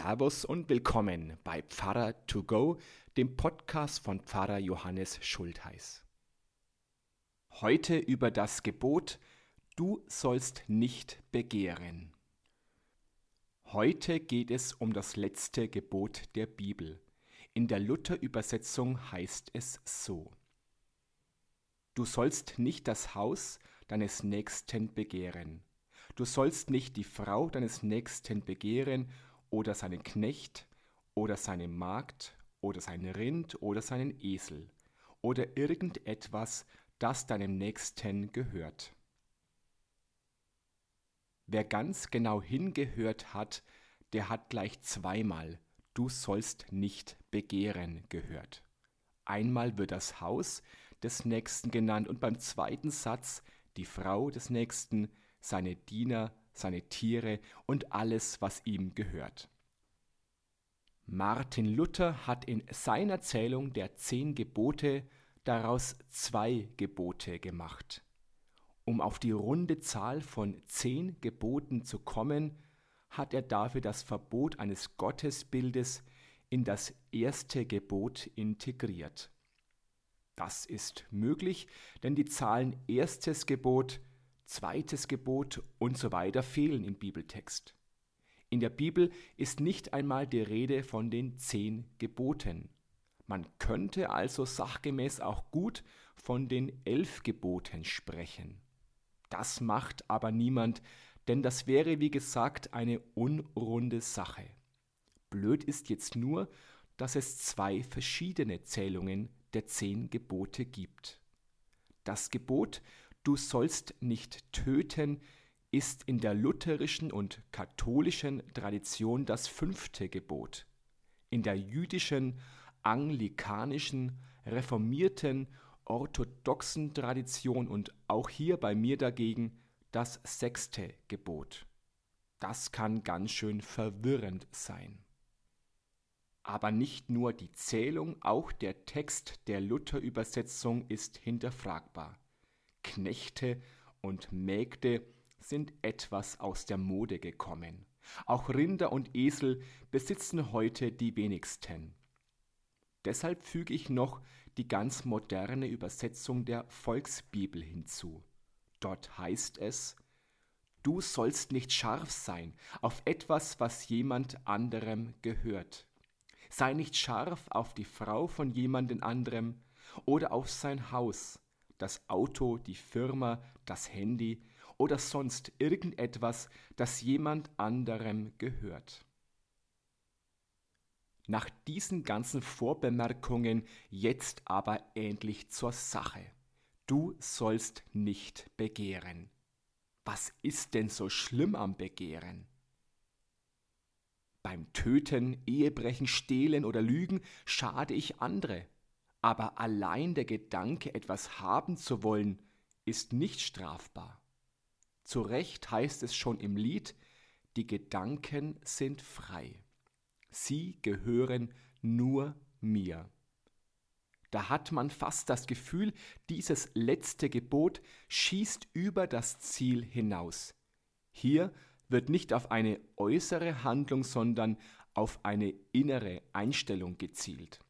Servus und willkommen bei Pfarrer to go, dem Podcast von Pfarrer Johannes Schultheiß. Heute über das Gebot Du sollst nicht begehren. Heute geht es um das letzte Gebot der Bibel. In der Luther-Übersetzung heißt es so: Du sollst nicht das Haus deines Nächsten begehren. Du sollst nicht die Frau deines Nächsten begehren oder seinen Knecht oder seine Magd oder sein Rind oder seinen Esel oder irgendetwas, das deinem Nächsten gehört. Wer ganz genau hingehört hat, der hat gleich zweimal Du sollst nicht begehren gehört. Einmal wird das Haus des Nächsten genannt und beim zweiten Satz die Frau des Nächsten, seine Diener, seine Tiere und alles, was ihm gehört. Martin Luther hat in seiner Zählung der zehn Gebote daraus zwei Gebote gemacht. Um auf die runde Zahl von zehn Geboten zu kommen, hat er dafür das Verbot eines Gottesbildes in das erste Gebot integriert. Das ist möglich, denn die Zahlen erstes Gebot, zweites Gebot und so weiter fehlen im Bibeltext. In der Bibel ist nicht einmal die Rede von den zehn Geboten. Man könnte also sachgemäß auch gut von den elf Geboten sprechen. Das macht aber niemand, denn das wäre wie gesagt eine unrunde Sache. Blöd ist jetzt nur, dass es zwei verschiedene Zählungen der zehn Gebote gibt. Das Gebot Du sollst nicht töten ist in der lutherischen und katholischen Tradition das fünfte Gebot. In der jüdischen, anglikanischen, reformierten, orthodoxen Tradition und auch hier bei mir dagegen das sechste Gebot. Das kann ganz schön verwirrend sein. Aber nicht nur die Zählung, auch der Text der Luther-Übersetzung ist hinterfragbar. Knechte und Mägde sind etwas aus der Mode gekommen. Auch Rinder und Esel besitzen heute die wenigsten. Deshalb füge ich noch die ganz moderne Übersetzung der Volksbibel hinzu. Dort heißt es, Du sollst nicht scharf sein auf etwas, was jemand anderem gehört. Sei nicht scharf auf die Frau von jemandem anderem oder auf sein Haus, das Auto, die Firma, das Handy oder sonst irgendetwas, das jemand anderem gehört. Nach diesen ganzen Vorbemerkungen jetzt aber endlich zur Sache. Du sollst nicht begehren. Was ist denn so schlimm am Begehren? Beim Töten, Ehebrechen, Stehlen oder Lügen schade ich andere. Aber allein der Gedanke, etwas haben zu wollen, ist nicht strafbar. Zu Recht heißt es schon im Lied, die Gedanken sind frei. Sie gehören nur mir. Da hat man fast das Gefühl, dieses letzte Gebot schießt über das Ziel hinaus. Hier wird nicht auf eine äußere Handlung, sondern auf eine innere Einstellung gezielt.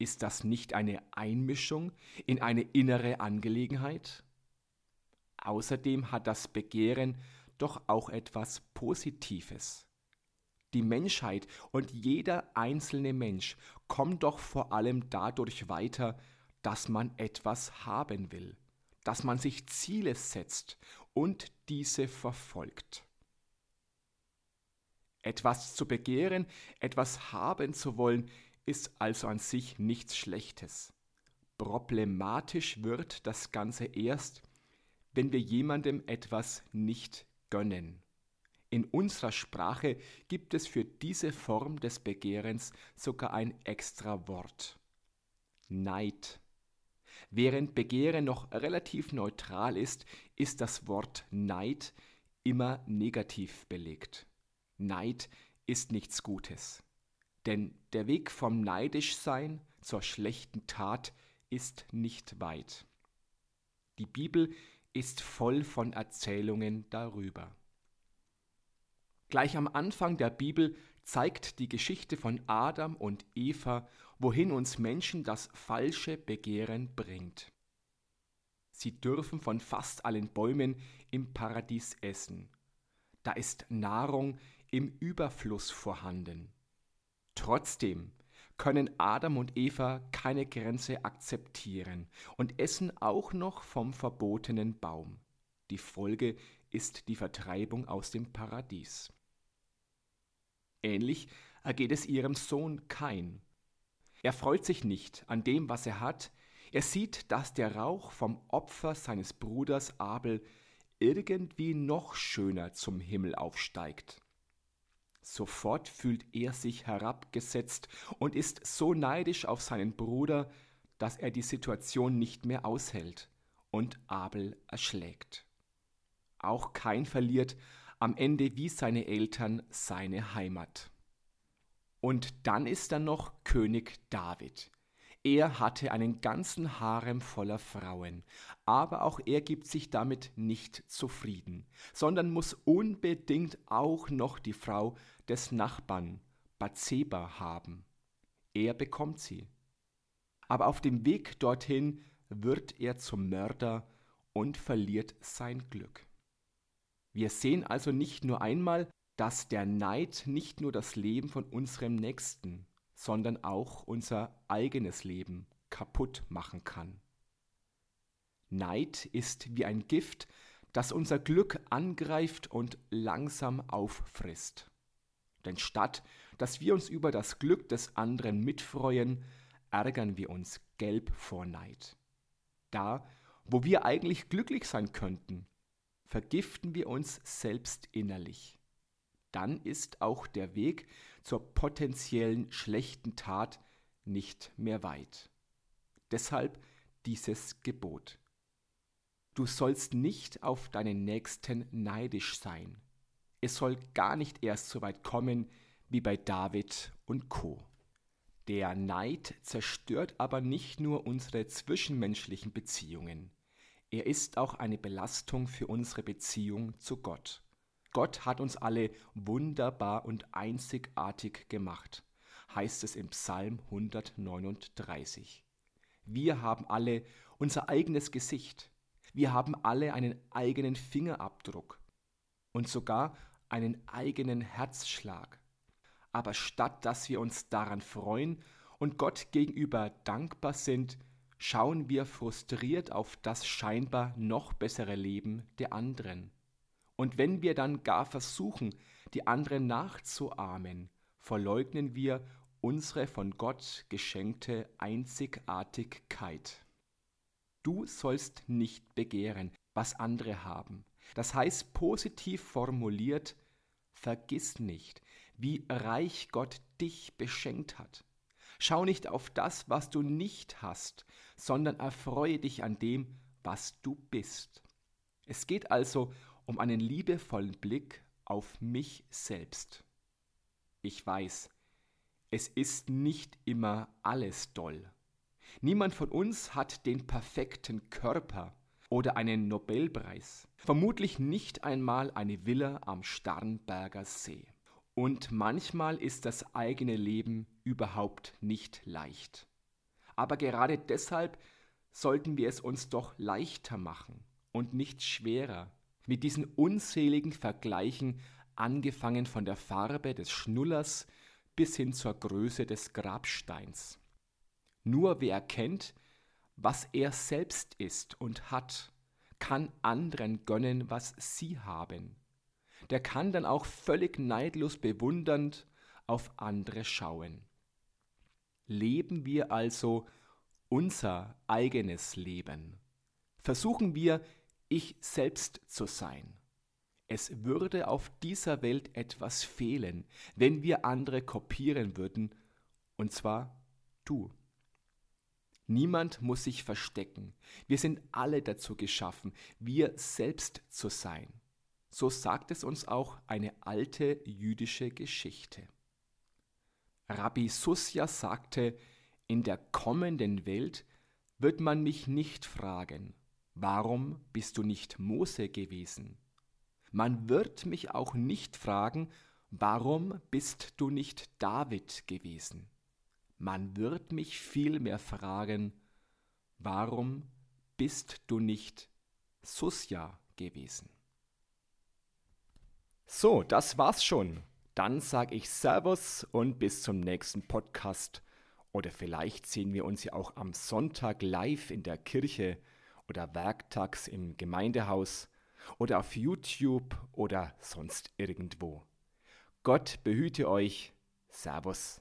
Ist das nicht eine Einmischung in eine innere Angelegenheit? Außerdem hat das Begehren doch auch etwas Positives. Die Menschheit und jeder einzelne Mensch kommt doch vor allem dadurch weiter, dass man etwas haben will, dass man sich Ziele setzt und diese verfolgt. Etwas zu begehren, etwas haben zu wollen, ist also an sich nichts Schlechtes. Problematisch wird das Ganze erst, wenn wir jemandem etwas nicht gönnen. In unserer Sprache gibt es für diese Form des Begehrens sogar ein extra Wort. Neid. Während Begehren noch relativ neutral ist, ist das Wort Neid immer negativ belegt. Neid ist nichts Gutes. Denn der Weg vom Neidischsein zur schlechten Tat ist nicht weit. Die Bibel ist voll von Erzählungen darüber. Gleich am Anfang der Bibel zeigt die Geschichte von Adam und Eva, wohin uns Menschen das falsche Begehren bringt. Sie dürfen von fast allen Bäumen im Paradies essen. Da ist Nahrung im Überfluss vorhanden. Trotzdem können Adam und Eva keine Grenze akzeptieren und essen auch noch vom verbotenen Baum. Die Folge ist die Vertreibung aus dem Paradies. Ähnlich ergeht es ihrem Sohn Kain. Er freut sich nicht an dem, was er hat. Er sieht, dass der Rauch vom Opfer seines Bruders Abel irgendwie noch schöner zum Himmel aufsteigt. Sofort fühlt er sich herabgesetzt und ist so neidisch auf seinen Bruder, dass er die Situation nicht mehr aushält und Abel erschlägt. Auch Kain verliert am Ende wie seine Eltern seine Heimat. Und dann ist da noch König David. Er hatte einen ganzen Harem voller Frauen, aber auch er gibt sich damit nicht zufrieden, sondern muss unbedingt auch noch die Frau des Nachbarn, Bathseba, haben. Er bekommt sie. Aber auf dem Weg dorthin wird er zum Mörder und verliert sein Glück. Wir sehen also nicht nur einmal, dass der Neid nicht nur das Leben von unserem Nächsten, sondern auch unser eigenes Leben kaputt machen kann. Neid ist wie ein Gift, das unser Glück angreift und langsam auffrisst. Denn statt dass wir uns über das Glück des anderen mitfreuen, ärgern wir uns gelb vor Neid. Da, wo wir eigentlich glücklich sein könnten, vergiften wir uns selbst innerlich. Dann ist auch der Weg zur potenziellen schlechten Tat nicht mehr weit. Deshalb dieses Gebot. Du sollst nicht auf deinen Nächsten neidisch sein. Es soll gar nicht erst so weit kommen wie bei David und Co. Der Neid zerstört aber nicht nur unsere zwischenmenschlichen Beziehungen. Er ist auch eine Belastung für unsere Beziehung zu Gott. Gott hat uns alle wunderbar und einzigartig gemacht, heißt es im Psalm 139. Wir haben alle unser eigenes Gesicht. Wir haben alle einen eigenen Fingerabdruck und sogar einen eigenen Herzschlag. Aber statt dass wir uns daran freuen und Gott gegenüber dankbar sind, schauen wir frustriert auf das scheinbar noch bessere Leben der anderen. Und wenn wir dann gar versuchen, die anderen nachzuahmen, verleugnen wir unsere von Gott geschenkte Einzigartigkeit. Du sollst nicht begehren, was andere haben. Das heißt positiv formuliert, vergiss nicht, wie reich Gott dich beschenkt hat. Schau nicht auf das, was du nicht hast, sondern erfreue dich an dem, was du bist. Es geht also um einen liebevollen Blick auf mich selbst. Ich weiß, es ist nicht immer alles doll. Niemand von uns hat den perfekten Körper oder einen Nobelpreis, vermutlich nicht einmal eine Villa am Starnberger See. Und manchmal ist das eigene Leben überhaupt nicht leicht. Aber gerade deshalb sollten wir es uns doch leichter machen und nicht schwerer, mit diesen unzähligen Vergleichen angefangen von der Farbe des Schnullers bis hin zur Größe des Grabsteins. Nur wer erkennt, was er selbst ist und hat, kann anderen gönnen, was sie haben der kann dann auch völlig neidlos bewundernd auf andere schauen. Leben wir also unser eigenes Leben. Versuchen wir, ich selbst zu sein. Es würde auf dieser Welt etwas fehlen, wenn wir andere kopieren würden, und zwar du. Niemand muss sich verstecken. Wir sind alle dazu geschaffen, wir selbst zu sein. So sagt es uns auch eine alte jüdische Geschichte. Rabbi Susja sagte, in der kommenden Welt wird man mich nicht fragen, warum bist du nicht Mose gewesen? Man wird mich auch nicht fragen, warum bist du nicht David gewesen? Man wird mich vielmehr fragen, warum bist du nicht Susja gewesen? So, das war's schon. Dann sage ich Servus und bis zum nächsten Podcast. Oder vielleicht sehen wir uns ja auch am Sonntag live in der Kirche oder werktags im Gemeindehaus oder auf YouTube oder sonst irgendwo. Gott behüte euch. Servus.